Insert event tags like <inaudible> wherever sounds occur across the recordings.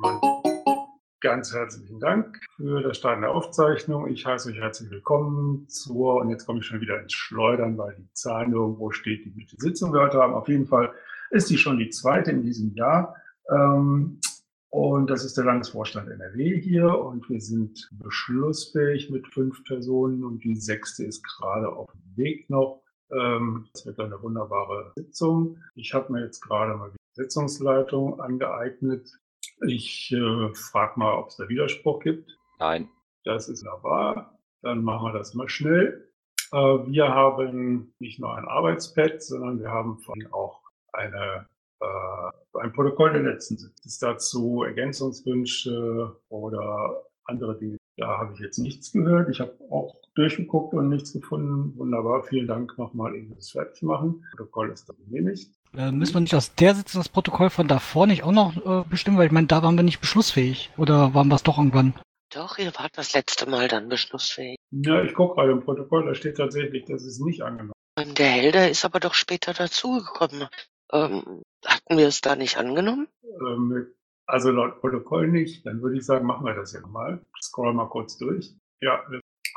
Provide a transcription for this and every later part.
jemand. Ganz herzlichen Dank für das Start der Aufzeichnung. Ich heiße euch herzlich willkommen zur, und jetzt komme ich schon wieder ins Schleudern, weil die Zahlen irgendwo steht, die wir die Sitzung gehört haben. Auf jeden Fall ist die schon die zweite in diesem Jahr. Ähm, und das ist der Landesvorstand NRW hier und wir sind beschlussfähig mit fünf Personen und die sechste ist gerade auf dem Weg noch. Ähm, das wird eine wunderbare Sitzung. Ich habe mir jetzt gerade mal die Sitzungsleitung angeeignet. Ich äh, frage mal, ob es da Widerspruch gibt. Nein. Das ist wahr. Dann machen wir das mal schnell. Äh, wir haben nicht nur ein Arbeitspad, sondern wir haben allem auch eine, äh, ein Protokoll der letzten Sitzung. Ist dazu Ergänzungswünsche oder andere Dinge? Da habe ich jetzt nichts gehört. Ich habe auch durchgeguckt und nichts gefunden. Wunderbar. Vielen Dank nochmal, eben das fertig machen. Protokoll ist da genehmigt. Äh, müssen wir nicht aus der Sitzung das Protokoll von davor nicht auch noch äh, bestimmen? Weil ich meine, da waren wir nicht beschlussfähig. Oder waren wir es doch irgendwann? Doch, ihr wart das letzte Mal dann beschlussfähig. Ja, ich gucke gerade im Protokoll, da steht tatsächlich, dass es nicht angenommen Ähm, Der Helder ist aber doch später dazugekommen. Ähm, hatten wir es da nicht angenommen? Ähm, also laut Protokoll nicht. Dann würde ich sagen, machen wir das ja nochmal. Scroll mal kurz durch. Ja,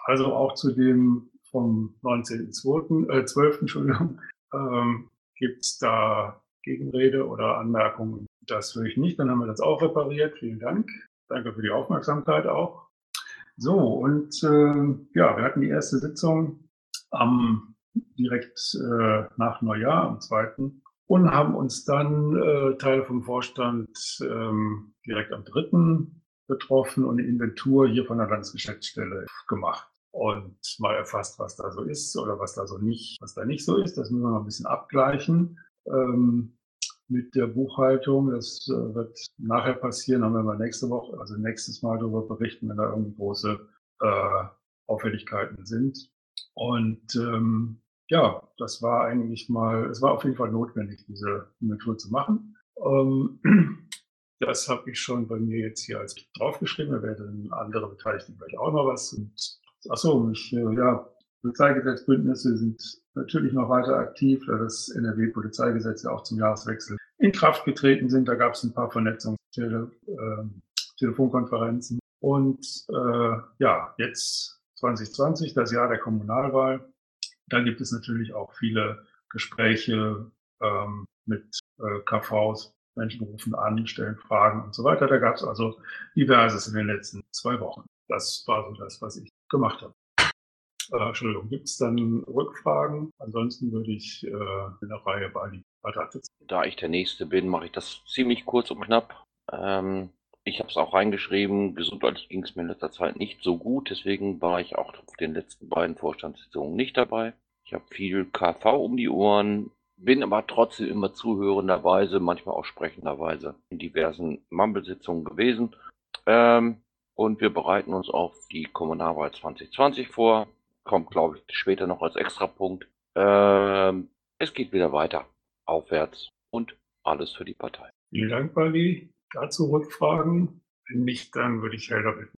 also auch zu dem vom 19.12., äh, 12. Entschuldigung, ähm, gibt es da Gegenrede oder Anmerkungen? Das höre ich nicht. Dann haben wir das auch repariert. Vielen Dank. Danke für die Aufmerksamkeit auch. So, und äh, ja, wir hatten die erste Sitzung am direkt äh, nach Neujahr, am 2. und haben uns dann äh, Teile vom Vorstand ähm, direkt am 3. betroffen und eine Inventur hier von der Landesgeschäftsstelle gemacht und mal erfasst, was da so ist oder was da so nicht, was da nicht so ist. Das müssen wir mal ein bisschen abgleichen. Ähm, mit der Buchhaltung. Das äh, wird nachher passieren, werden wir nächste Woche, also nächstes Mal darüber berichten, wenn da irgendwie große äh, Auffälligkeiten sind. Und ähm, ja, das war eigentlich mal, es war auf jeden Fall notwendig, diese Inventur zu machen. Ähm, <clears throat> das habe ich schon bei mir jetzt hier als draufgeschrieben. Da werden andere Beteiligten gleich auch noch was. Und, achso, mich, äh, ja, Polizeigesetzbündnisse sind natürlich noch weiter aktiv, da das NRW-Polizeigesetz ja auch zum Jahreswechsel in Kraft getreten sind. Da gab es ein paar Vernetzungs Tele, äh. Und äh, ja, jetzt 2020, das Jahr der Kommunalwahl. Da gibt es natürlich auch viele Gespräche ähm, mit äh, KVs. Menschen rufen an, stellen Fragen und so weiter. Da gab es also diverses in den letzten zwei Wochen. Das war so das, was ich gemacht habe. Äh, Entschuldigung, gibt es dann Rückfragen? Ansonsten würde ich äh, in der Reihe bei die Da ich der Nächste bin, mache ich das ziemlich kurz und knapp. Ähm, ich habe es auch reingeschrieben, gesundheitlich ging es mir in letzter Zeit nicht so gut, deswegen war ich auch auf den letzten beiden Vorstandssitzungen nicht dabei. Ich habe viel KV um die Ohren, bin aber trotzdem immer zuhörenderweise, manchmal auch sprechenderweise in diversen Mumble-Sitzungen gewesen. Ähm, und wir bereiten uns auf die Kommunalwahl 2020 vor kommt, glaube ich, später noch als Extrapunkt. Ähm, es geht wieder weiter, aufwärts und alles für die Partei. Vielen Dank, Bali. Dazu Rückfragen? Wenn nicht, dann würde ich Helder bitten.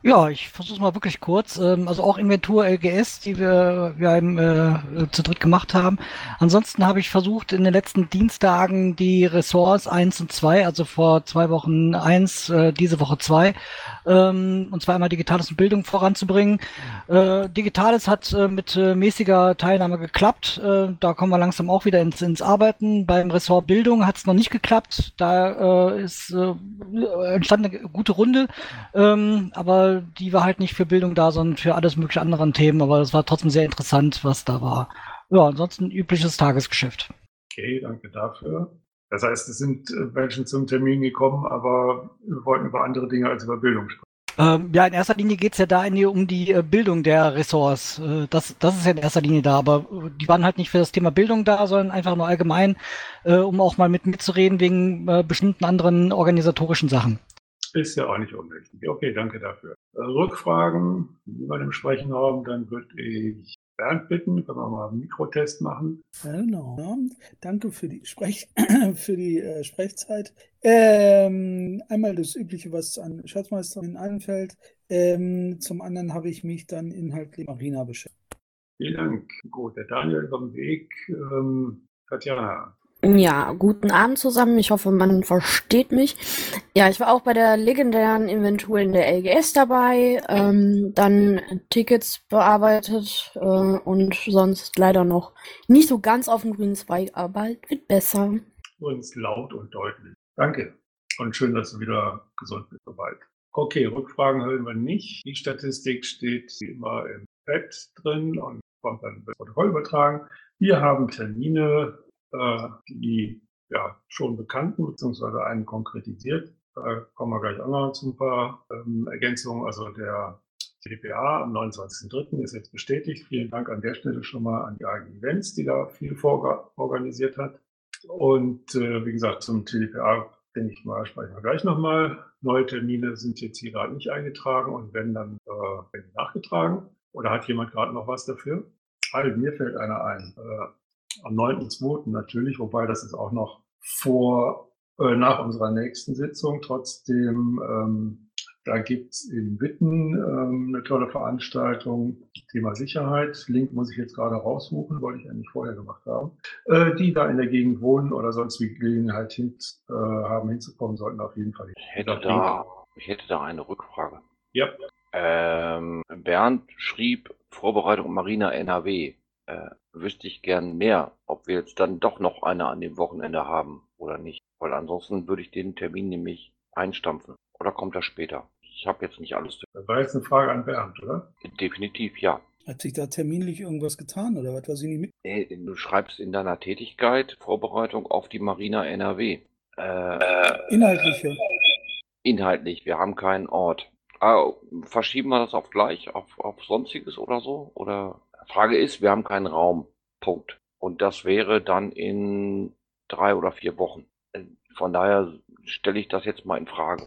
Ja, ich versuche mal wirklich kurz. Ähm, also auch Inventur LGS, die wir, wir eben, äh, zu dritt gemacht haben. Ansonsten habe ich versucht, in den letzten Dienstagen die Ressorts 1 und 2, also vor zwei Wochen 1, äh, diese Woche 2, ähm, und zwar einmal Digitales und Bildung voranzubringen. Äh, Digitales hat äh, mit äh, mäßiger Teilnahme geklappt. Äh, da kommen wir langsam auch wieder ins, ins Arbeiten. Beim Ressort Bildung hat es noch nicht geklappt. Da äh, ist äh, entstand eine gute Runde. Ähm, aber die war halt nicht für Bildung da, sondern für alles mögliche anderen Themen. Aber es war trotzdem sehr interessant, was da war. Ja, ansonsten übliches Tagesgeschäft. Okay, danke dafür. Das heißt, es sind äh, Menschen zum Termin gekommen, aber wir wollten über andere Dinge als über Bildung sprechen. Ähm, ja, in erster Linie geht es ja da die, um die äh, Bildung der Ressorts. Äh, das, das ist ja in erster Linie da, aber die waren halt nicht für das Thema Bildung da, sondern einfach nur allgemein, um auch mal mit mitzureden wegen bestimmten anderen organisatorischen Sachen. Ist ja auch nicht unwichtig. Okay, danke dafür. Äh, Rückfragen, die wir im Sprechen haben, dann würde ich Bernd bitten, können wir mal einen Mikrotest machen. Genau. Ja, danke für die, Sprech <clears throat> für die äh, Sprechzeit. Ähm, einmal das Übliche, was an Schatzmeisterin einfällt. Ähm, zum anderen habe ich mich dann inhaltlich Marina beschäftigt. Vielen Dank. Gut, der Daniel ist auf dem Weg. Ähm, Tatjana. Ja, guten Abend zusammen. Ich hoffe, man versteht mich. Ja, ich war auch bei der legendären Inventur in der LGS dabei, ähm, dann Tickets bearbeitet äh, und sonst leider noch nicht so ganz auf dem grünen Zweig, aber bald wird besser. Uns laut und deutlich. Danke. Und schön, dass du wieder gesund bist soweit. Okay, Rückfragen hören wir nicht. Die Statistik steht wie immer im Pad drin und kommt dann das Protokoll übertragen. Wir haben Termine, äh, die ja schon bekannten, beziehungsweise einen konkretisiert. Da kommen wir gleich auch noch zu ein paar ähm, Ergänzungen. Also der CDPA am 29.03. ist jetzt bestätigt. Vielen Dank an der Stelle schon mal an die AG Events, die da viel organisiert hat. Und äh, wie gesagt, zum TDPA denke ich mal, sprechen wir gleich nochmal. Neue Termine sind jetzt hier gerade nicht eingetragen und werden dann äh, nachgetragen. Oder hat jemand gerade noch was dafür? Also, mir fällt einer ein. Äh, am 9.2. natürlich, wobei das ist auch noch vor, äh, nach unserer nächsten Sitzung. Trotzdem ähm, da gibt's in Witten ähm, eine tolle Veranstaltung, Thema Sicherheit. Link muss ich jetzt gerade raussuchen, wollte ich eigentlich vorher gemacht haben. Äh, die da in der Gegend wohnen oder sonst wie Gelegenheit hin, äh, haben hinzukommen, sollten auf jeden Fall. Ich hätte, da, ich hätte da eine Rückfrage. Ja. Ähm, Bernd schrieb Vorbereitung Marina NRW. Äh, wüsste ich gern mehr, ob wir jetzt dann doch noch eine an dem Wochenende haben oder nicht. Weil ansonsten würde ich den Termin nämlich einstampfen. Oder kommt er später? Ich habe jetzt nicht alles. Das war jetzt eine Frage an Bernd, oder? Definitiv, ja. Hat sich da terminlich irgendwas getan oder was, was ich nicht mit? Nee, du schreibst in deiner Tätigkeit Vorbereitung auf die Marina NRW. Äh, Inhaltliche. Inhaltlich, wir haben keinen Ort. Ah, verschieben wir das auf gleich, auf, auf Sonstiges oder so? Oder Frage ist, wir haben keinen Raum. Punkt. Und das wäre dann in drei oder vier Wochen. Von daher stelle ich das jetzt mal in Frage.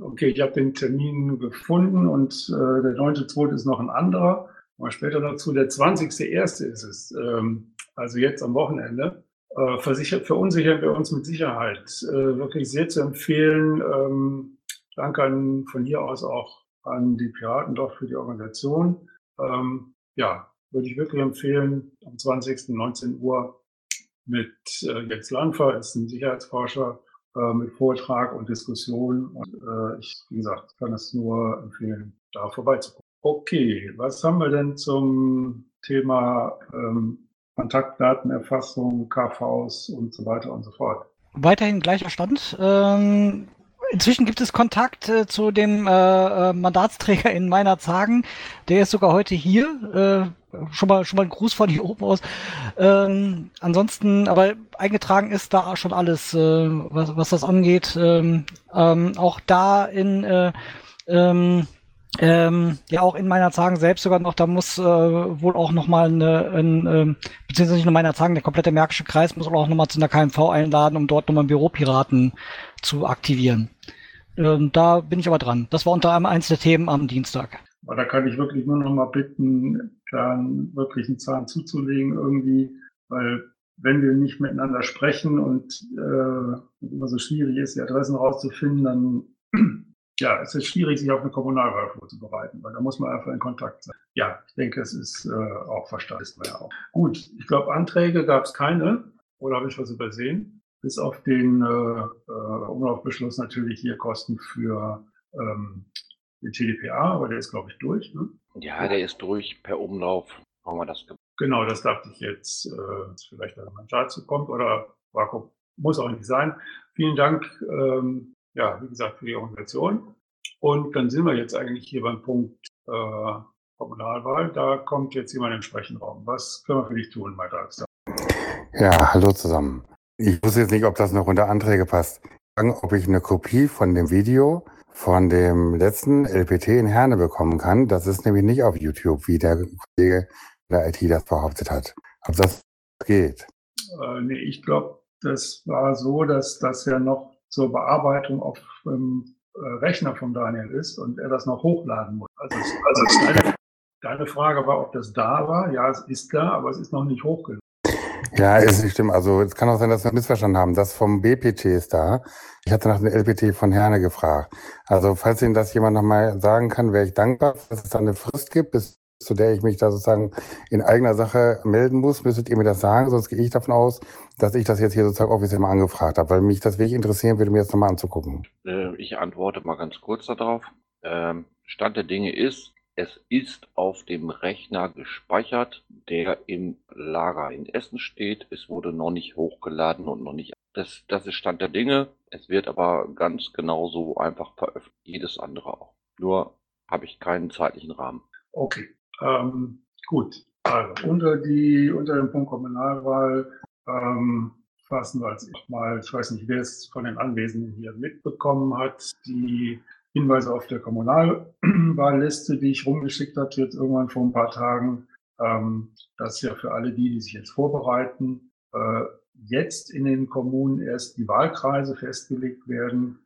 Okay, ich habe den Termin gefunden und äh, der 9.2. ist noch ein anderer. Mal später dazu. Der 20.1. ist es, ähm, also jetzt am Wochenende. Äh, versichert, verunsichern wir uns mit Sicherheit. Äh, wirklich sehr zu empfehlen. Ähm, danke an, von hier aus auch an die Piraten doch für die Organisation. Ähm, ja, würde ich wirklich empfehlen. Am 20. 19 Uhr mit äh, Jens Lanfer, ist ein Sicherheitsforscher, äh, mit Vortrag und Diskussion. Und äh, ich, wie gesagt, kann es nur empfehlen, da vorbeizukommen. Okay, was haben wir denn zum Thema ähm, Kontaktdatenerfassung, KVs und so weiter und so fort? Weiterhin gleicher Stand. Ähm, inzwischen gibt es Kontakt äh, zu dem äh, äh Mandatsträger in meiner Zagen. Der ist sogar heute hier. Schon mal schon mal ein Gruß von hier oben aus. Ähm, ansonsten, aber eingetragen ist da schon alles, äh, was, was das angeht. Ähm, ähm, auch da in äh, ähm, ähm, ja auch in meiner Zagen selbst sogar noch, da muss äh, wohl auch nochmal eine, ein, äh, beziehungsweise nicht nur meiner Zagen, der komplette Märkische Kreis muss auch nochmal zu einer KMV einladen, um dort nochmal Büropiraten zu aktivieren. Ähm, da bin ich aber dran. Das war unter anderem eins der Themen am Dienstag. Aber da kann ich wirklich nur noch mal bitten, dann wirklich einen Zahn zuzulegen irgendwie, weil wenn wir nicht miteinander sprechen und äh, immer so schwierig ist, die Adressen rauszufinden, dann <clears throat> ja, es ist schwierig, sich auf eine Kommunalwahl vorzubereiten, weil da muss man einfach in Kontakt sein. Ja, ich denke, es ist äh, auch verstanden, ja auch. Gut, ich glaube, Anträge gab es keine, oder habe ich was übersehen? Bis auf den äh, äh, Umlaufbeschluss natürlich hier Kosten für ähm, den TDPA, aber der ist, glaube ich, durch. Ne? Ja, der ist durch per Umlauf. Haben wir das gemacht. Genau, das dachte ich jetzt, äh, vielleicht ein Mandat zu kommt oder Vakuum muss auch nicht sein. Vielen Dank, ähm, ja, wie gesagt, für die Organisation. Und dann sind wir jetzt eigentlich hier beim Punkt äh, Kommunalwahl. Da kommt jetzt jemand den Sprechenraum. Was können wir für dich tun, Matthias? Ja, hallo zusammen. Ich wusste jetzt nicht, ob das noch unter Anträge passt. Ob ich eine Kopie von dem Video von dem letzten LPT in Herne bekommen kann. Das ist nämlich nicht auf YouTube, wie der Kollege der IT das behauptet hat. Ob das geht? Äh, nee, ich glaube, das war so, dass das ja noch zur Bearbeitung auf dem äh, Rechner von Daniel ist und er das noch hochladen muss. Also, also deine, deine Frage war, ob das da war. Ja, es ist da, aber es ist noch nicht hochgeladen. Ja, ist nicht stimmt. Also es kann auch sein, dass wir missverstanden haben. Das vom BPT ist da. Ich hatte nach dem LPT von Herne gefragt. Also falls Ihnen das jemand nochmal sagen kann, wäre ich dankbar, dass es da eine Frist gibt bis zu der ich mich da sozusagen in eigener Sache melden muss, müsstet ihr mir das sagen, sonst gehe ich davon aus, dass ich das jetzt hier sozusagen offiziell mal angefragt habe, weil mich das wirklich interessieren würde, mir jetzt nochmal anzugucken. Äh, ich antworte mal ganz kurz darauf. Ähm, Stand der Dinge ist, es ist auf dem Rechner gespeichert, der im Lager in Essen steht. Es wurde noch nicht hochgeladen und noch nicht. Das, das ist Stand der Dinge. Es wird aber ganz genauso einfach veröffentlicht. Jedes andere auch. Nur habe ich keinen zeitlichen Rahmen. Okay. Ähm, gut. Also unter die unter dem Punkt Kommunalwahl ähm, fassen wir jetzt mal, ich weiß nicht, wer es von den Anwesenden hier mitbekommen hat, die Hinweise auf der Kommunalwahlliste, die ich rumgeschickt hatte, jetzt irgendwann vor ein paar Tagen. Ähm, das ist ja für alle die, die sich jetzt vorbereiten, äh, jetzt in den Kommunen erst die Wahlkreise festgelegt werden,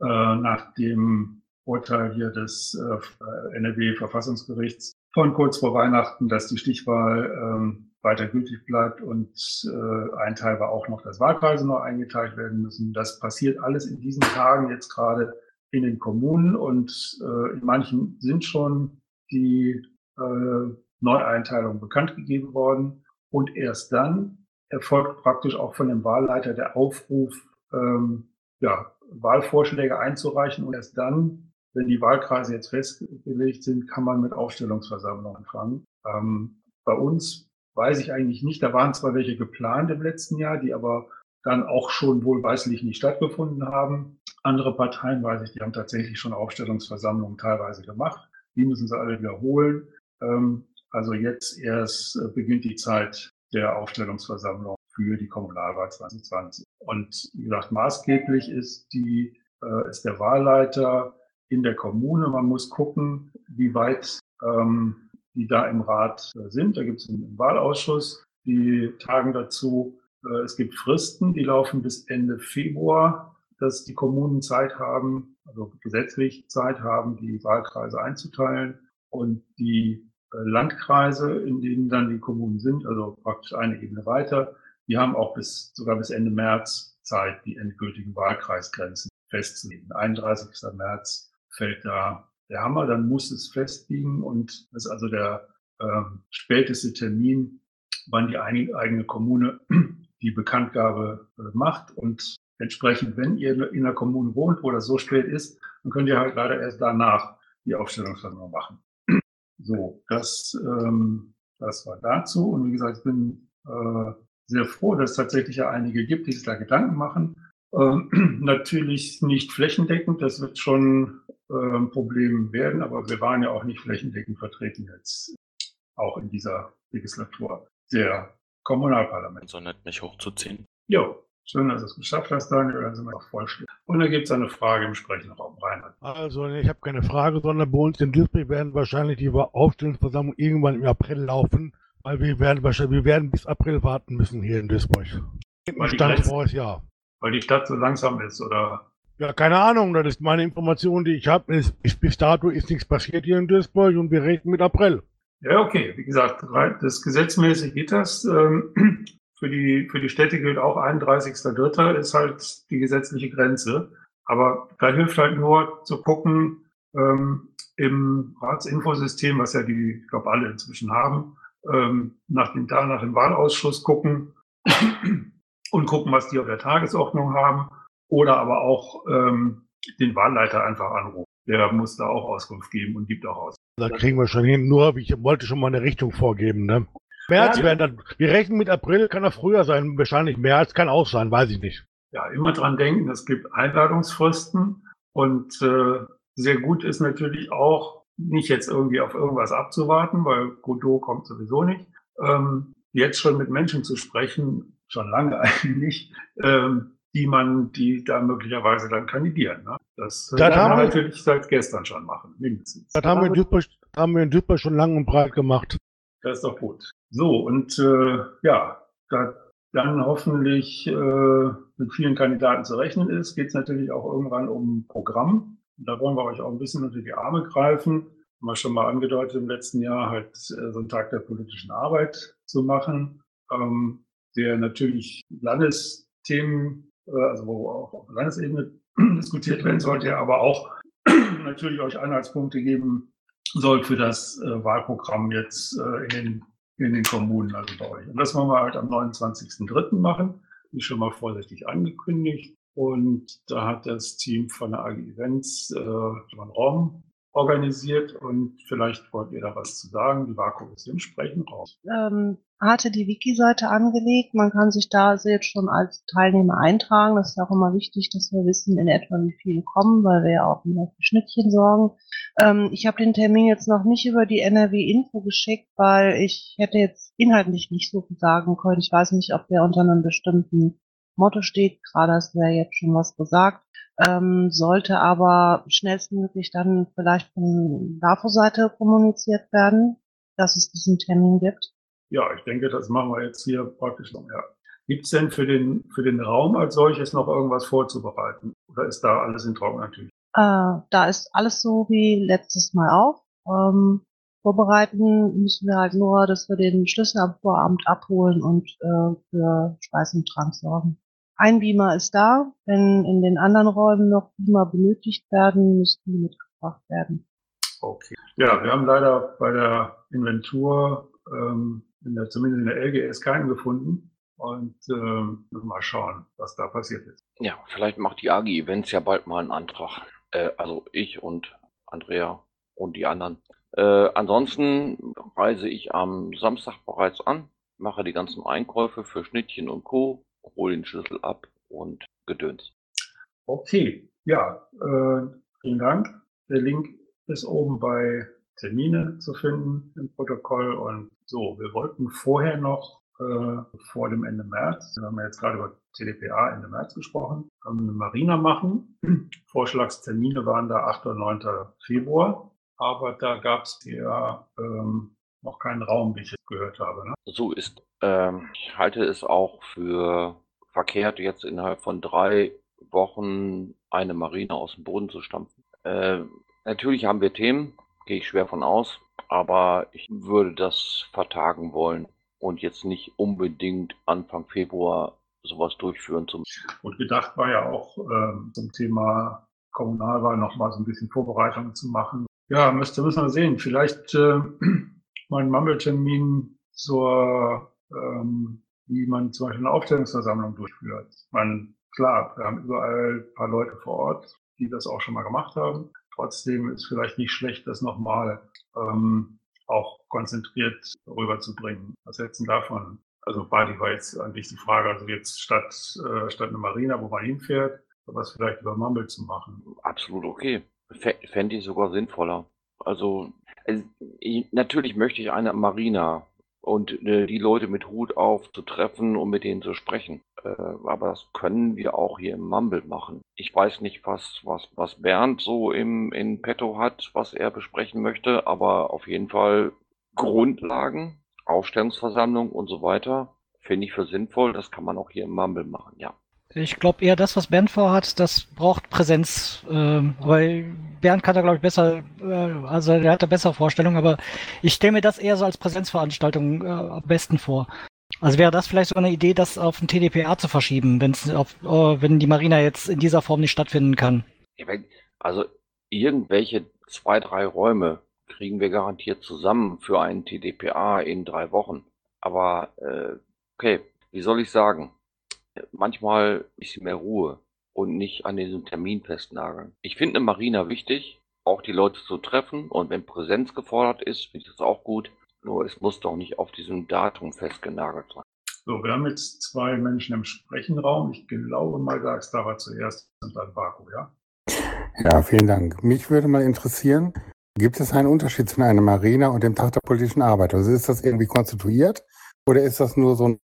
äh, nach dem Urteil hier des äh, NRW-Verfassungsgerichts von kurz vor Weihnachten, dass die Stichwahl ähm, weiter gültig bleibt und äh, ein Teil war auch noch, dass Wahlkreise noch eingeteilt werden müssen. Das passiert alles in diesen Tagen jetzt gerade in den Kommunen und äh, in manchen sind schon die äh, Neueinteilungen bekannt gegeben worden. Und erst dann erfolgt praktisch auch von dem Wahlleiter der Aufruf, ähm, ja, Wahlvorschläge einzureichen. Und erst dann, wenn die Wahlkreise jetzt festgelegt sind, kann man mit Aufstellungsversammlungen anfangen. Ähm, bei uns weiß ich eigentlich nicht, da waren zwar welche geplant im letzten Jahr, die aber dann auch schon wohlweislich nicht stattgefunden haben. Andere Parteien, weiß ich, die haben tatsächlich schon Aufstellungsversammlungen teilweise gemacht. Die müssen sie alle wiederholen. Ähm, also jetzt erst äh, beginnt die Zeit der Aufstellungsversammlung für die Kommunalwahl 2020. Und wie gesagt, maßgeblich ist die, äh, ist der Wahlleiter in der Kommune. Man muss gucken, wie weit ähm, die da im Rat äh, sind. Da gibt es einen Wahlausschuss, die tagen dazu. Es gibt Fristen, die laufen bis Ende Februar, dass die Kommunen Zeit haben, also gesetzlich Zeit haben, die Wahlkreise einzuteilen. Und die äh, Landkreise, in denen dann die Kommunen sind, also praktisch eine Ebene weiter, die haben auch bis, sogar bis Ende März Zeit, die endgültigen Wahlkreisgrenzen festzulegen. 31. März fällt da der Hammer, dann muss es festliegen und das ist also der äh, späteste Termin, wann die eigene Kommune die Bekanntgabe äh, macht. Und entsprechend, wenn ihr in der Kommune wohnt, wo das so spät ist, dann könnt ihr halt leider erst danach die Aufstellungsversammlung machen. <clears throat> So, das, ähm, das war dazu. Und wie gesagt, ich bin äh, sehr froh, dass es tatsächlich ja einige gibt, die sich da Gedanken machen. Ähm, <clears throat> natürlich nicht flächendeckend, das wird schon äh, ein Problem werden, aber wir waren ja auch nicht flächendeckend vertreten jetzt, auch in dieser Legislatur der Kommunalparlament. So nett, mich hochzuziehen. Jo, schön, dass du es geschafft hast, Daniel. Dann sind wir auch voll stehen. Und da gibt es eine Frage im sprechenden Raum. Reinhard. Also, ich habe keine Frage, sondern bei uns in Duisburg werden wahrscheinlich die Aufstellungsversammlung irgendwann im April laufen, weil wir werden wahrscheinlich, wir werden bis April warten müssen hier in Duisburg. Weil die Stand Grenze- voriges Jahr. Weil die Stadt so langsam ist, oder? Ja, keine Ahnung, das ist meine Information, die ich habe. Bis dato ist nichts passiert hier in Duisburg und wir rechnen mit April. Ja, okay. Wie gesagt, das gesetzmäßig geht das. Ähm, Für die, für die Städte gilt auch 31.3. ist halt die gesetzliche Grenze. Aber da hilft halt nur zu gucken, ähm, im Ratsinfosystem, was ja die, ich glaube, alle inzwischen haben, ähm, nach dem, da nach dem Wahlausschuss gucken <clears throat> und gucken, was die auf der Tagesordnung haben. Oder aber auch ähm, den Wahlleiter einfach anrufen. Der muss da auch Auskunft geben und gibt auch aus. Da kriegen wir schon hin. Nur, ich wollte schon mal eine Richtung vorgeben, ne? März Ja, werden dann, wir rechnen mit April, kann auch früher sein, wahrscheinlich März, kann auch sein, weiß ich nicht. ja, immer dran denken, es gibt Einladungsfristen und äh, sehr gut ist natürlich auch, nicht jetzt irgendwie auf irgendwas abzuwarten, weil Godot kommt sowieso nicht. Ähm, jetzt schon mit Menschen zu sprechen, schon lange <laughs> eigentlich, ähm, die man, die da möglicherweise dann kandidieren. Ne? Das, äh, Das kann man wir- natürlich seit gestern schon machen, mindestens. Das haben wir in Duisburg, haben wir in Duisburg schon lang und breit gemacht. Das ist doch gut. So, und äh, ja, da dann hoffentlich äh, mit vielen Kandidaten zu rechnen ist, geht es natürlich auch irgendwann um Programm. Und da wollen wir euch auch ein bisschen unter die Arme greifen. Haben wir schon mal angedeutet im letzten Jahr halt äh, so einen Tag der politischen Arbeit zu machen, ähm, der natürlich Landesthemen, äh, also wo auch auf Landesebene <clears throat> diskutiert werden sollte, aber auch <clears throat> natürlich euch Anhaltspunkte geben, soll für das äh, Wahlprogramm jetzt äh, in, den, in den Kommunen, also bei euch. Und das wollen wir halt am 29.03. machen, wie schon mal vorsichtig angekündigt. Und da hat das Team von der AG Events äh, einen Raum organisiert und vielleicht wollt ihr da was zu sagen. Die Vaku ist entsprechend raus. Ähm, hatte die Wiki-Seite angelegt. Man kann sich da jetzt schon als Teilnehmer eintragen. Das ist auch immer wichtig, dass wir wissen in etwa, wie viele kommen, weil wir ja auch wieder für Schnittchen sorgen. Ähm, ich habe den Termin jetzt noch nicht über die NRW-Info geschickt, weil ich hätte jetzt inhaltlich nicht so viel sagen können. Ich weiß nicht, ob der unter einem bestimmten Motto steht. Gerade hast du ja jetzt schon was gesagt ähm, sollte aber schnellstmöglich dann vielleicht von LAFO-Seite kommuniziert werden, dass es diesen Termin gibt. Ja, ich denke, das machen wir jetzt hier praktisch noch. Ja. Gibt es denn für den, für den Raum als solches noch irgendwas vorzubereiten? Oder ist da alles in trockenen Tüchern? Äh, da ist alles so wie letztes Mal auch. Ähm, vorbereiten müssen wir halt nur, dass wir den Schlüssel am Vorabend abholen und äh, für Speis und Trank sorgen. Ein Beamer ist da. Wenn in den anderen Räumen noch Beamer benötigt werden, müssten die mitgebracht werden. Okay. Ja, wir haben leider bei der Inventur, ähm, in der, zumindest in der LGS, keinen gefunden. Und ähm, mal schauen, was da passiert ist. Ja, vielleicht macht die AG Events ja bald mal einen Antrag. Äh, also ich und Andrea und die anderen. Äh, ansonsten reise ich am Samstag bereits an, mache die ganzen Einkäufe für Schnittchen und Co hol den Schlüssel ab und gedöns. Okay, ja, äh, vielen Dank. Der Link ist oben bei Termine zu finden im Protokoll. Und so, wir wollten vorher noch äh, vor dem Ende März, wir haben ja jetzt gerade über TDPA Ende März gesprochen, eine Marina machen. <clears throat> Vorschlagstermine waren da 8. und 9. Februar. Aber da gab es ja ähm, noch keinen Raum, wie ich jetzt gehört habe. Ne? So ist. Ähm, ich halte es auch für verkehrt, jetzt innerhalb von drei Wochen eine Marine aus dem Boden zu stampfen. Äh, natürlich haben wir Themen, gehe ich schwer von aus, aber ich würde das vertagen wollen und jetzt nicht unbedingt Anfang Februar sowas durchführen zu müssen. Und gedacht war ja auch ähm, zum Thema Kommunalwahl noch mal so ein bisschen Vorbereitungen zu machen. Ja, müsste müssen wir sehen. Vielleicht äh, mein Mumble-Termin zur, ähm, wie man zum Beispiel eine Aufstellungsversammlung durchführt. Man, klar, wir haben überall ein paar Leute vor Ort, die das auch schon mal gemacht haben. Trotzdem ist vielleicht nicht schlecht, das nochmal ähm, auch konzentriert rüberzubringen. Was hältst du davon? Also Badi war jetzt eigentlich die Frage, also jetzt statt, äh, statt eine Marina, wo man hinfährt, was vielleicht über Mumble zu machen. Absolut okay. Fände ich sogar sinnvoller. Also also, natürlich möchte ich eine Marina und äh, die Leute mit Hut auf zu treffen und mit denen zu sprechen. Äh, aber das können wir auch hier im Mumble machen. Ich weiß nicht, was, was, was Bernd so im, in petto hat, was er besprechen möchte, aber auf jeden Fall Grundlagen, Aufstellungsversammlung und so weiter finde ich für sinnvoll. Das kann man auch hier im Mumble machen, ja. Ich glaube eher, das, was Bernd vorhat, das braucht Präsenz. Äh, weil Bernd kann da, glaube ich, besser, äh, also er hat da bessere Vorstellungen, aber ich stelle mir das eher so als Präsenzveranstaltung äh, am besten vor. Also wäre das vielleicht sogar eine Idee, das auf den TDPA zu verschieben, wenn's auf, äh, wenn die Marina jetzt in dieser Form nicht stattfinden kann. Also irgendwelche zwei, drei Räume kriegen wir garantiert zusammen für einen TDPA in drei Wochen. Aber äh, okay, wie soll ich sagen? Manchmal ein bisschen mehr Ruhe und nicht an diesem Termin festnageln. Ich finde eine Marina wichtig, auch die Leute zu treffen und wenn Präsenz gefordert ist, finde ich das auch gut. Nur es muss doch nicht auf diesem Datum festgenagelt sein. So, wir haben jetzt zwei Menschen im Sprechenraum. Ich glaube mal, da ist da war zuerst und dann Baku, ja? Ja, vielen Dank. Mich würde mal interessieren, gibt es einen Unterschied zwischen einer Marina und dem Tag der politischen Arbeit? Also ist das irgendwie konstituiert oder ist das nur so ein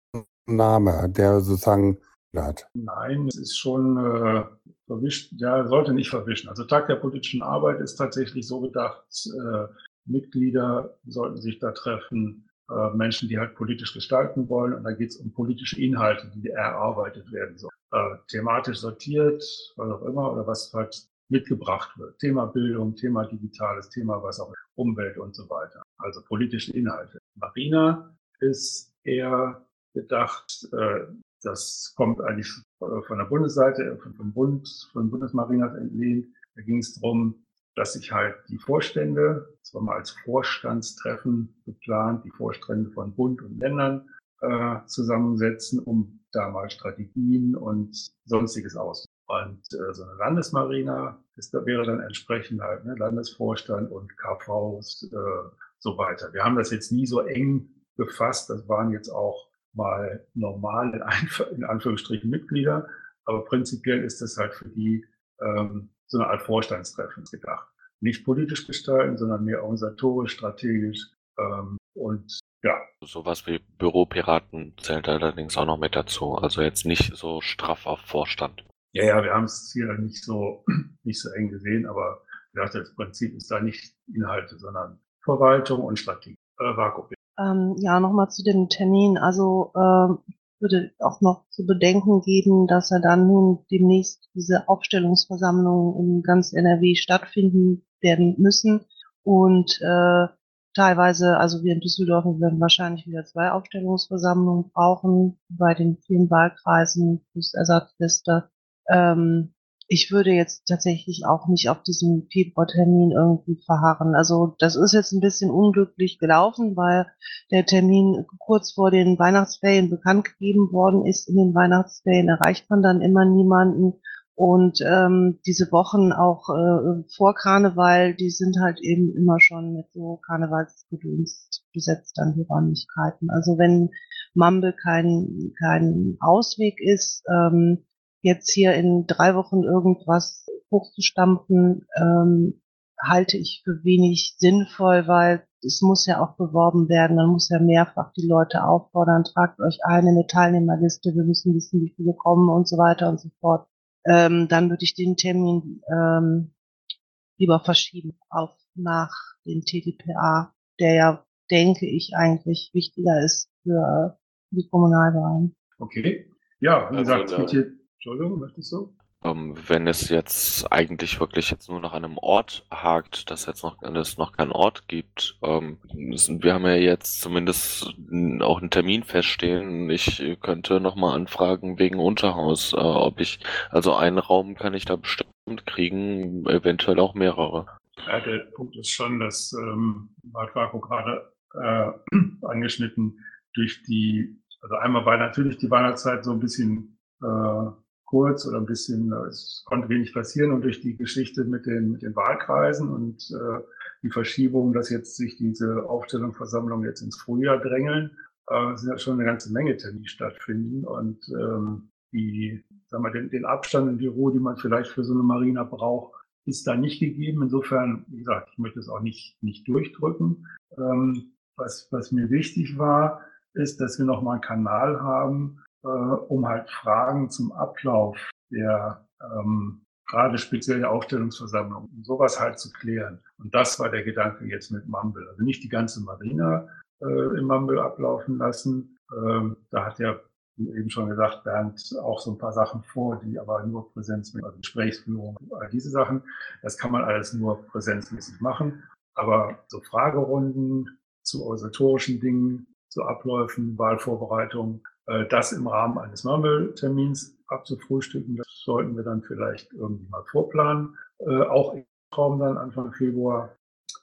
Name, der sozusagen hat. Nein, es ist schon äh, verwischt, ja, sollte nicht verwischen. Also Tag der politischen Arbeit ist tatsächlich so gedacht, äh, Mitglieder sollten sich da treffen, äh, Menschen, die halt politisch gestalten wollen. Und da geht es um politische Inhalte, die erarbeitet werden sollen. Äh, thematisch sortiert, was auch immer, oder was halt mitgebracht wird. Thema Bildung, Thema Digitales, Thema was auch Umwelt und so weiter. Also politische Inhalte. Marina ist eher gedacht, äh, das kommt eigentlich von der Bundesseite, vom Bund, von Bundesmarinas entlehnt. Da ging es darum, dass sich halt die Vorstände, das war mal als Vorstandstreffen geplant, die Vorstände von Bund und Ländern äh, zusammensetzen, um da mal Strategien und sonstiges aus. Und äh, so eine Landesmarina ist, da wäre dann entsprechend halt ne, Landesvorstand und KVs äh, so weiter. Wir haben das jetzt nie so eng befasst. Das waren jetzt auch mal normale, in Anführungsstrichen, Mitglieder. Aber prinzipiell ist das halt für die ähm, so eine Art Vorstandstreffen gedacht. Nicht politisch gestalten, sondern mehr organisatorisch, strategisch ähm, und ja. Sowas wie Büropiraten zählt allerdings auch noch mit dazu. Also jetzt nicht so straff auf Vorstand. Ja, ja, wir haben es hier nicht so, <clears throat> nicht so eng gesehen, aber das Prinzip ist da nicht Inhalte, sondern Verwaltung und Strategie. Äh, Vakuum. Ähm, ja, nochmal zu dem Termin. Also ähm, würde auch noch zu bedenken geben, dass er dann nun demnächst diese Aufstellungsversammlungen in ganz NRW stattfinden werden müssen. Und äh, teilweise, also wir in Düsseldorf werden wahrscheinlich wieder zwei Aufstellungsversammlungen brauchen bei den vielen Wahlkreisen plus Ersatzliste. Ähm, ich würde jetzt tatsächlich auch nicht auf diesem Februartermin irgendwie verharren. Also das ist jetzt ein bisschen unglücklich gelaufen, weil der Termin kurz vor den Weihnachtsferien bekannt gegeben worden ist. In den Weihnachtsferien erreicht man dann immer niemanden. Und ähm, diese Wochen auch äh, vor Karneval, die sind halt eben immer schon mit so Karnevalsgedöns besetzt die Räumlichkeiten. Also wenn Mumble kein, kein Ausweg ist, ähm, jetzt hier in drei Wochen irgendwas hochzustampfen, ähm, halte ich für wenig sinnvoll, weil es muss ja auch beworben werden. Man muss ja mehrfach die Leute auffordern, tragt euch ein in eine Teilnehmerliste, wir müssen wissen, wie viele kommen und so weiter und so fort. Ähm, dann würde ich den Termin ähm, lieber verschieben auf nach den TDPA, der ja, denke ich, eigentlich wichtiger ist für die Kommunalwahlen. Okay. Ja, wie also, gesagt, es geht Entschuldigung, möchtest du? Ähm, wenn es jetzt eigentlich wirklich jetzt nur nach einem Ort hakt, dass jetzt noch, es noch keinen Ort gibt, ähm, müssen, wir haben ja jetzt zumindest auch einen Termin feststehen. Ich könnte nochmal anfragen wegen Unterhaus, äh, ob ich, also einen Raum kann ich da bestimmt kriegen, eventuell auch mehrere. Ja, der Punkt ist schon, dass ähm, gerade äh, <clears throat> angeschnitten durch die, also einmal war natürlich die Weihnachtszeit so ein bisschen äh, kurz oder ein bisschen, äh, es konnte wenig passieren und durch die Geschichte mit den, mit den Wahlkreisen und äh, die Verschiebung, dass jetzt sich diese Aufstellungsversammlungen jetzt ins Frühjahr drängeln, äh, sind ja schon eine ganze Menge Termine stattfinden und ähm, die, sagen wir, den, den Abstand die Ruhe, die man vielleicht für so eine Marina braucht, ist da nicht gegeben. Insofern, wie gesagt, ich möchte es auch nicht, nicht durchdrücken. Ähm, was, was mir wichtig war, ist, dass wir nochmal einen Kanal haben, äh, um halt Fragen zum Ablauf der ähm, gerade speziell der Aufstellungsversammlung, um sowas halt zu klären. Und das war der Gedanke jetzt mit Mumble. Also nicht die ganze Marina äh, im Mumble ablaufen lassen. Ähm, da hat ja eben schon gesagt, Bernd auch so ein paar Sachen vor, die aber nur Präsenz, also Gesprächsführung, all diese Sachen. Das kann man alles nur präsenzmäßig machen. Aber so Fragerunden zu organisatorischen Dingen, zu Abläufen, Wahlvorbereitung, äh, das im Rahmen eines Murmeltermins abzufrühstücken. Das sollten wir dann vielleicht irgendwie mal vorplanen, äh, auch im Raum dann Anfang Februar.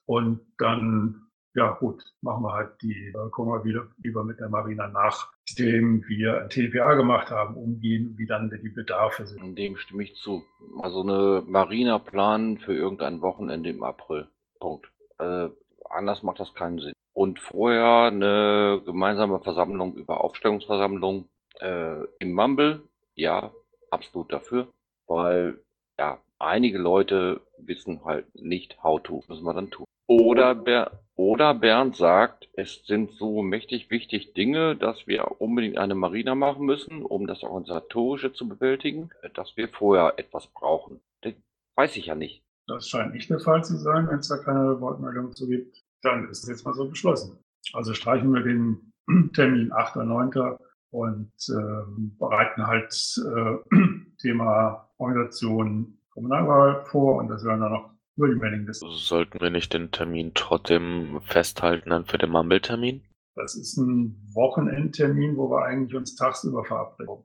Und dann, ja gut, machen wir halt die, äh, gucken wir wieder lieber mit der Marina nach, dem wir ein TDPA gemacht haben, umgehen, wie dann die Bedarfe sind. In dem stimme ich zu. Also eine Marina planen für irgendein Wochenende im April. Punkt. Äh, anders macht das keinen Sinn und vorher eine gemeinsame Versammlung über Aufstellungsversammlung äh, im Mumble. Ja, absolut dafür, weil ja, einige Leute wissen halt nicht, how to, müssen wir dann tun. Oder, Ber oder Bernd sagt, es sind so mächtig wichtig Dinge, dass wir unbedingt eine Marina machen müssen, um das Organisatorische zu bewältigen, dass wir vorher etwas brauchen. Das weiß ich ja nicht. Das scheint nicht der Fall zu sein, wenn es da keine Wortmeldung zu gibt dann ist es jetzt mal so beschlossen. Also streichen wir den <clears throat> Termin 8.9. und äh, bereiten halt äh, <clears throat> Thema Organisation Kommunalwahl vor und das werden dann noch über die Mailingliste. Sollten wir nicht den Termin trotzdem festhalten dann für den Mumble-Termin? Das ist ein Wochenendtermin, wo wir eigentlich uns tagsüber verabreden.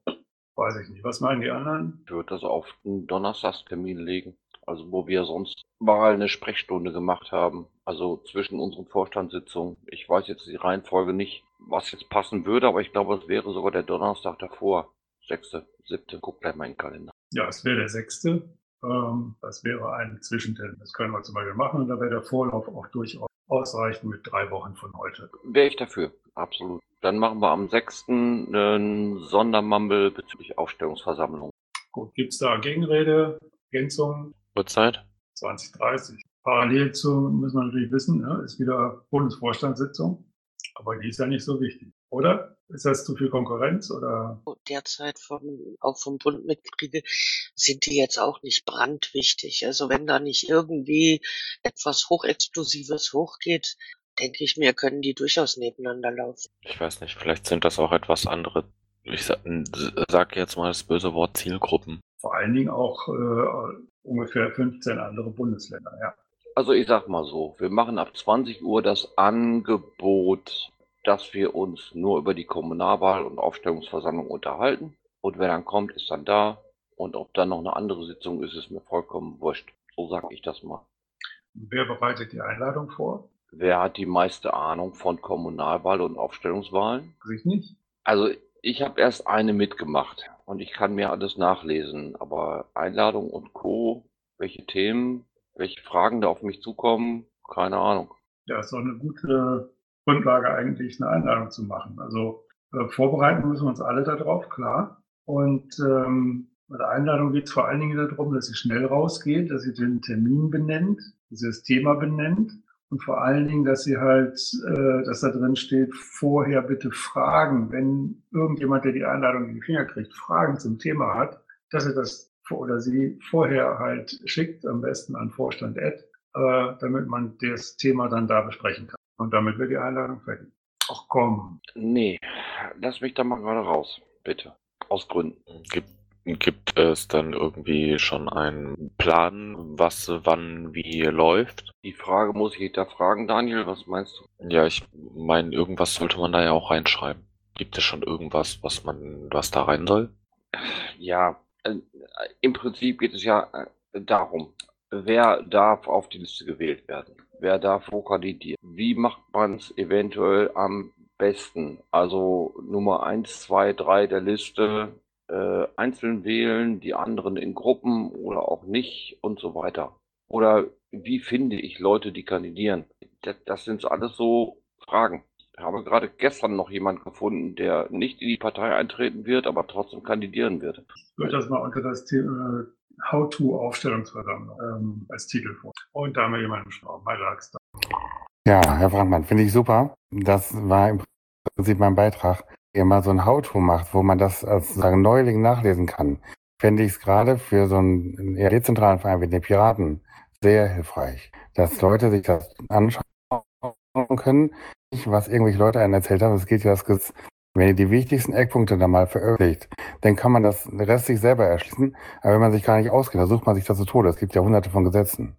Weiß ich nicht. Was meinen die anderen? Ich würde das auf einen Donnerstagstermin legen. Also wo wir sonst mal eine Sprechstunde gemacht haben, also zwischen unseren Vorstandssitzungen. Ich weiß jetzt die Reihenfolge nicht, was jetzt passen würde, aber ich glaube, es wäre sogar der Donnerstag davor. Sechste, siebte, guck gleich mal in den Kalender. Ja, es wäre der sechste. Ähm, das wäre ein Zwischentermin. Das können wir zum Beispiel machen und da wäre der Vorlauf auch durchaus ausreichend mit drei Wochen von heute. Wäre ich dafür, absolut. Dann machen wir am 6. einen Sondermumble bezüglich Aufstellungsversammlung. Gut, gibt es da Gegenrede, Ergänzungen? Uhrzeit? 2030. Parallel zu, müssen wir natürlich wissen, ist wieder Bundesvorstandssitzung. Aber die ist ja nicht so wichtig, oder? Ist das zu viel Konkurrenz oder? Derzeit vom, auch vom Bund Mitglieder sind die jetzt auch nicht brandwichtig. Also wenn da nicht irgendwie etwas Hochexplosives hochgeht, denke ich mir, können die durchaus nebeneinander laufen. Ich weiß nicht, vielleicht sind das auch etwas andere, ich sag, sag jetzt mal das böse Wort Zielgruppen. Vor allen Dingen auch äh, ungefähr 15 andere Bundesländer, ja. Also ich sag mal so, wir machen ab 20 Uhr das Angebot, dass wir uns nur über die Kommunalwahl und Aufstellungsversammlung unterhalten. Und wer dann kommt, ist dann da. Und ob dann noch eine andere Sitzung ist, ist mir vollkommen wurscht. So sage ich das mal. Wer bereitet die Einladung vor? Wer hat die meiste Ahnung von Kommunalwahl und Aufstellungswahlen? Ich nicht. Also ich habe erst eine mitgemacht und ich kann mir alles nachlesen. Aber Einladung und Co., welche Themen, welche Fragen da auf mich zukommen, keine Ahnung. Ja, ist doch eine gute Grundlage eigentlich, eine Einladung zu machen. Also äh, vorbereiten müssen wir uns alle darauf, klar. Und ähm, bei der Einladung geht es vor allen Dingen darum, dass sie schnell rausgeht, dass sie den Termin benennt, dass sie das Thema benennt und vor allen Dingen, dass sie halt, äh, dass da drin steht, vorher bitte fragen, wenn irgendjemand, der die Einladung in die Finger kriegt, Fragen zum Thema hat, dass er das oder sie vorher halt schickt, am besten an Vorstand Ed, äh, damit man das Thema dann da besprechen kann. Und damit wird die Einladung fertig. Ach komm. Nee, lass mich da mal gerade raus, bitte. Aus Gründen. Gibt, gibt es dann irgendwie schon einen Plan, was wann wie läuft? Die Frage muss ich da fragen, Daniel, was meinst du? Ja, ich meine, irgendwas sollte man da ja auch reinschreiben. Gibt es schon irgendwas, was man, was da rein soll? Ja, äh, im Prinzip geht es ja äh, darum, wer darf auf die Liste gewählt werden? Wer darf wo kandidieren? Wie macht man es eventuell am besten? Also Nummer eins, zwei, drei der Liste äh, einzeln wählen, die anderen in Gruppen oder auch nicht und so weiter. Oder wie finde ich Leute, die kandidieren? Das, das sind alles so Fragen. Ich habe gerade gestern noch jemand gefunden, der nicht in die Partei eintreten wird, aber trotzdem kandidieren wird. Ich würde das mal unter das Thema How-to-Aufstellungsversammlung ähm, als Titel vor. Und da haben wir jemanden Lagster. Ja, Herr Frankmann, finde ich super. Das war im Prinzip mein Beitrag. Ihr mal so ein How-to macht, wo man das als sozusagen Neuling nachlesen kann, fände ich es gerade für so einen eher dezentralen Verein wie den Piraten sehr hilfreich, dass Leute sich das anschauen können, was irgendwelche Leute einen erzählt haben. Es geht ja wenn ihr die wichtigsten Eckpunkte dann mal veröffentlicht, dann kann man das Rest sich selber erschließen. Aber wenn man sich gar nicht auskennt, dann sucht man sich das zu Tode. Es gibt ja hunderte von Gesetzen.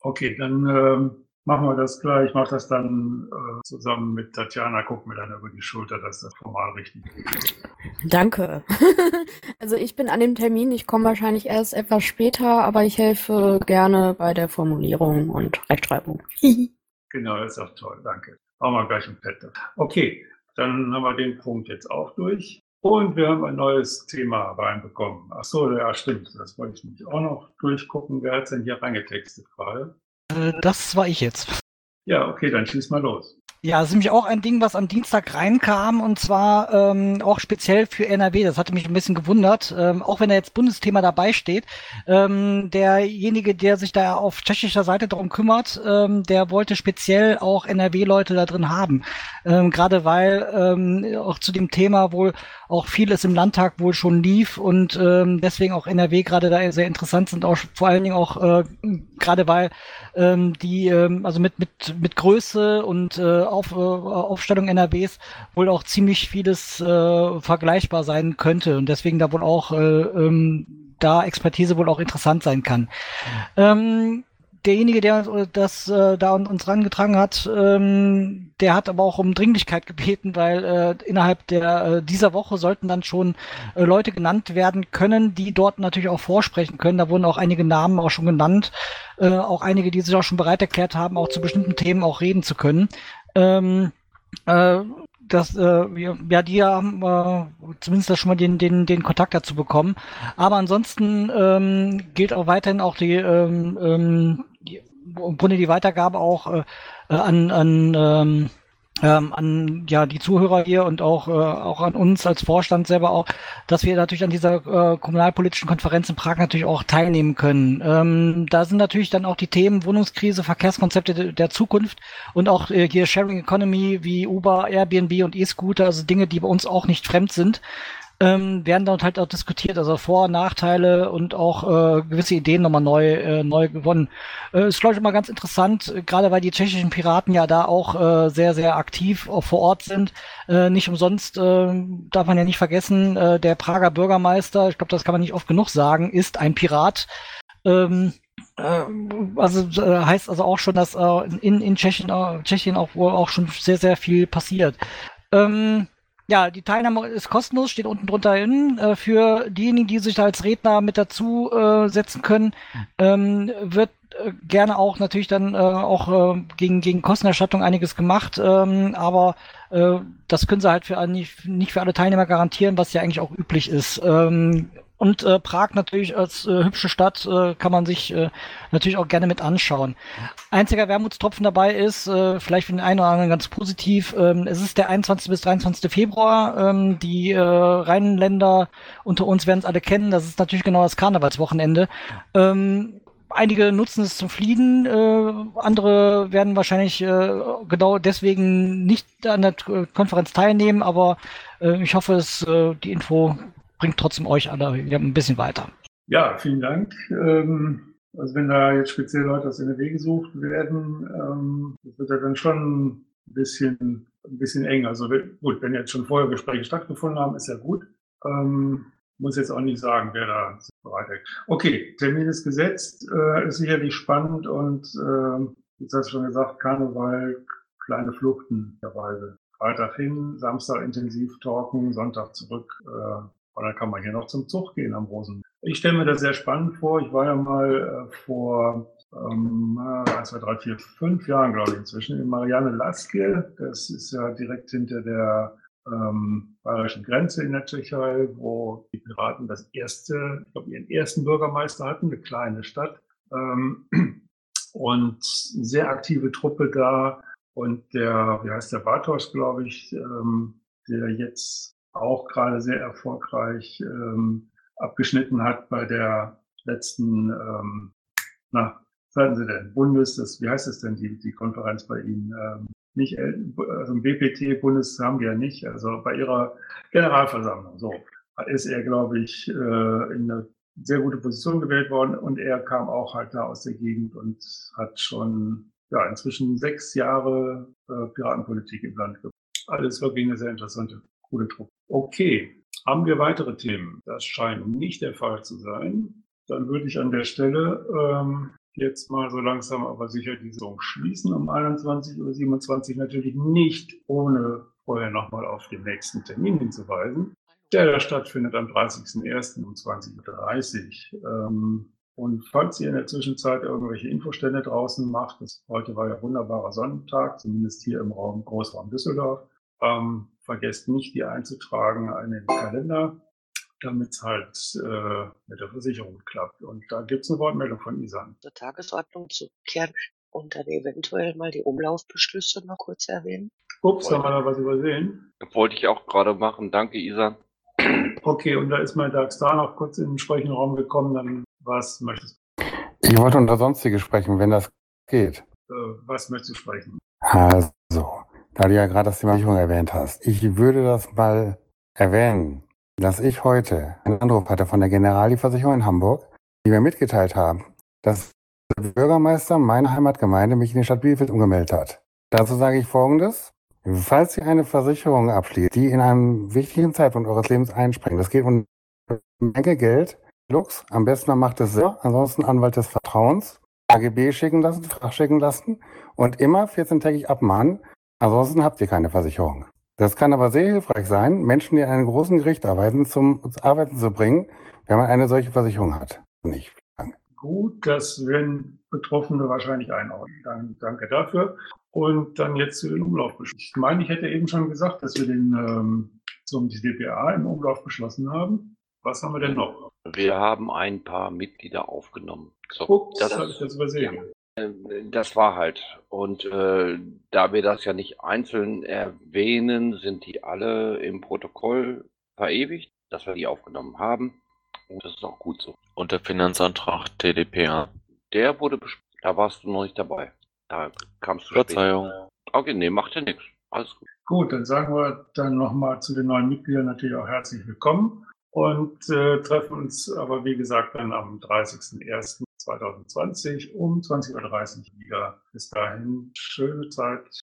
Okay, dann ähm, machen wir das gleich. Ich mache das dann äh, zusammen mit Tatjana, gucken wir dann über die Schulter, dass das formal richtig ist. Danke. <laughs> also ich bin an dem Termin, ich komme wahrscheinlich erst etwas später, aber ich helfe gerne bei der Formulierung und Rechtschreibung. <laughs> genau, das ist auch toll, danke. Machen wir gleich ein Pad. Okay, dann haben wir den Punkt jetzt auch durch. Und wir haben ein neues Thema reinbekommen. Ach so, ja, stimmt. Das wollte ich nämlich auch noch durchgucken. Wer hat denn hier reingetextet gerade? Das war ich jetzt. Ja, okay, dann schieß mal los. Ja, das ist nämlich auch ein Ding, was am Dienstag reinkam und zwar ähm, auch speziell für NRW. Das hatte mich ein bisschen gewundert, ähm, auch wenn da jetzt Bundesthema dabei steht. Ähm, derjenige, der sich da auf tschechischer Seite darum kümmert, ähm, der wollte speziell auch NRW-Leute da drin haben. Ähm, Gerade weil ähm, auch zu dem Thema wohl auch vieles im Landtag wohl schon lief und ähm, deswegen auch NRW gerade da sehr interessant sind, auch vor allen Dingen auch äh, gerade weil ähm, die ähm, also mit mit mit Größe und äh, auf, äh, Aufstellung NRWs wohl auch ziemlich vieles äh, vergleichbar sein könnte und deswegen da wohl auch äh, ähm, da Expertise wohl auch interessant sein kann. Ähm, derjenige, der äh, das äh, da uns rangetragen hat, ähm, der hat aber auch um Dringlichkeit gebeten, weil äh, innerhalb der äh, dieser Woche sollten dann schon äh, Leute genannt werden können, die dort natürlich auch vorsprechen können. Da wurden auch einige Namen auch schon genannt, äh, auch einige, die sich auch schon bereit erklärt haben, auch zu bestimmten Themen auch reden zu können. Ähm, äh, das, äh, ja, die haben äh, zumindest schon mal den, den, den Kontakt dazu bekommen. Aber ansonsten ähm, gilt auch weiterhin auch die, ähm, ähm, die im Grunde die Weitergabe auch äh, an, an ähm, ähm, an ja die Zuhörer hier und auch äh, auch an uns als Vorstand selber auch, dass wir natürlich an dieser äh, kommunalpolitischen Konferenz in Prag natürlich auch teilnehmen können. Ähm, da sind natürlich dann auch die Themen Wohnungskrise, Verkehrskonzepte de der Zukunft und auch äh, hier Sharing Economy wie Uber, Airbnb und E-Scooter, also Dinge, die bei uns auch nicht fremd sind ähm, werden dort halt auch diskutiert, also Vor- und Nachteile und auch äh, gewisse Ideen nochmal neu, äh, neu gewonnen. Äh, ist, glaube ich, immer ganz interessant, äh, gerade weil die tschechischen Piraten ja da auch äh, sehr, sehr aktiv auch vor Ort sind. Äh, nicht umsonst äh, darf man ja nicht vergessen, äh, der Prager Bürgermeister, ich glaube, das kann man nicht oft genug sagen, ist ein Pirat. Ähm, äh, also äh, heißt also auch schon, dass äh, in, in Tschechien, äh, Tschechien auch auch schon sehr, sehr viel passiert. Ähm, ja, die Teilnahme ist kostenlos, steht unten drunter hin. Äh, für diejenigen, die sich da als Redner mit dazu äh, setzen können, ähm, wird äh, gerne auch natürlich dann auch gegen, gegen Kostenerstattung einiges gemacht, ähm, aber das können sie halt für nicht, nicht für alle Teilnehmer garantieren, was ja eigentlich auch üblich ist. Ähm, und äh, Prag natürlich als äh, hübsche Stadt äh, kann man sich äh, natürlich auch gerne mit anschauen. Einziger Wermutstropfen dabei ist, äh, vielleicht für den einen oder anderen ganz positiv, ähm, es ist der 21. bis 23. Februar. Ähm, die äh, Rheinländer unter uns werden es alle kennen. Das ist natürlich genau das Karnevalswochenende. Ähm, einige nutzen es zum Fliehen, äh, andere werden wahrscheinlich äh, genau deswegen nicht an der Konferenz teilnehmen, aber äh, ich hoffe, es, äh, die Info bringt trotzdem euch alle ein bisschen weiter. Ja, vielen Dank. Ähm, also wenn da jetzt speziell Leute aus NRW gesucht werden, ähm, das wird ja dann schon ein bisschen, ein bisschen eng. Also gut, wenn jetzt schon vorher Gespräche stattgefunden haben, ist ja gut. Ähm, muss jetzt auch nicht sagen, wer da bereit ist. Okay, Termin ist gesetzt, äh, ist sicherlich spannend und äh, jetzt hast du schon gesagt, Karneval, kleine Fluchten der Weise. Freitag hin, Samstag intensiv talken, Sonntag zurück. Äh, und dann kann man hier noch zum Zug gehen am Rosen. Ich stelle mir das sehr spannend vor. Ich war ja mal äh, vor ähm, 1, 2, 3, 4, 5 Jahren, glaube ich, inzwischen in Marianne Laske. Das ist ja direkt hinter der ähm, bayerischen Grenze in der Tschechei, wo die Piraten das erste, ich glaube, ihren ersten Bürgermeister hatten, eine kleine Stadt. Ähm, und sehr aktive Truppe da. Und der, wie heißt der Bartosz, glaube ich, ähm, der jetzt auch gerade sehr erfolgreich ähm, abgeschnitten hat bei der letzten, ähm, na, sagen Sie denn, Bundes, das, wie heißt es denn, die, die Konferenz bei Ihnen? Ähm, nicht, also BPT, Bundes haben wir ja nicht, also bei Ihrer Generalversammlung, so, ist er, glaube ich, äh, in eine sehr gute Position gewählt worden und er kam auch halt da aus der Gegend und hat schon, ja, inzwischen sechs Jahre äh, Piratenpolitik im Land gemacht. Alles wirklich eine sehr interessante Coole Truppe. Okay, haben wir weitere Themen? Das scheint nicht der Fall zu sein. Dann würde ich an der Stelle ähm, jetzt mal so langsam aber sicher die Saison schließen um 21 oder 27 natürlich nicht ohne vorher nochmal auf den nächsten Termin hinzuweisen, der da stattfindet am 30.01. um 20.30 Uhr. Ähm, und falls ihr in der Zwischenzeit irgendwelche Infostände draußen macht, das, heute war ja wunderbarer Sonntag, zumindest hier im Raum Großraum Düsseldorf, ähm, vergesst nicht, die einzutragen in den Kalender, damit es halt äh, mit der Versicherung klappt. Und da gibt es eine Wortmeldung von Isan. Zur Tagesordnung zu kehren und dann eventuell mal die Umlaufbeschlüsse noch kurz erwähnen. Ups, haben wir da was übersehen? Das wollte ich auch gerade machen. Danke, Isan. Okay, und da ist mein DAX da noch kurz in den entsprechenden Raum gekommen. Dann was möchtest du? Ich wollte unter Sonstige sprechen, wenn das geht. Äh, was möchtest du sprechen? Also, da du ja gerade das Thema Versicherung erwähnt hast. Ich würde das mal erwähnen, dass ich heute einen Anruf hatte von der Generali-Versicherung in Hamburg, die mir mitgeteilt haben, dass der Bürgermeister meiner Heimatgemeinde mich in die Stadt Bielefeld umgemeldet hat. Dazu sage ich Folgendes. Falls Sie eine Versicherung abschließt, die in einem wichtigen Zeitpunkt eures Lebens einspringt, das geht um eine Menge Geld, Lux, am besten man macht es selber, ansonsten Anwalt des Vertrauens, AGB schicken lassen, Frach schicken lassen und immer 14-tägig abmahnen. Ansonsten habt ihr keine Versicherung. Das kann aber sehr hilfreich sein, Menschen, die in einem großen Gericht arbeiten, zum Arbeiten zu bringen, wenn man eine solche Versicherung hat. Nicht. Gut, das werden Betroffene wahrscheinlich einordnen. Dann, danke dafür. Und dann jetzt zu den Umlaufbeschlüssen. Ich meine, ich hätte eben schon gesagt, dass wir den ähm, zum DPA im Umlauf beschlossen haben. Was haben wir denn noch? Wir haben ein paar Mitglieder aufgenommen. So, Ups, das habe ich jetzt übersehen. Äh, das war halt. Und äh, da wir das ja nicht einzeln erwähnen, sind die alle im Protokoll verewigt, dass wir die aufgenommen haben. Und das ist auch gut so. Und der Finanzantrag TDPA. Der wurde besprochen. Da warst du noch nicht dabei. Da kamst du später. Verzeihung. Okay, nee, macht ja nichts. Alles gut. Gut, dann sagen wir dann nochmal zu den neuen Mitgliedern natürlich auch herzlich willkommen und äh, treffen uns aber, wie gesagt, dann am 30.01.2020 um 20.30 Uhr wieder. Bis dahin, schöne Zeit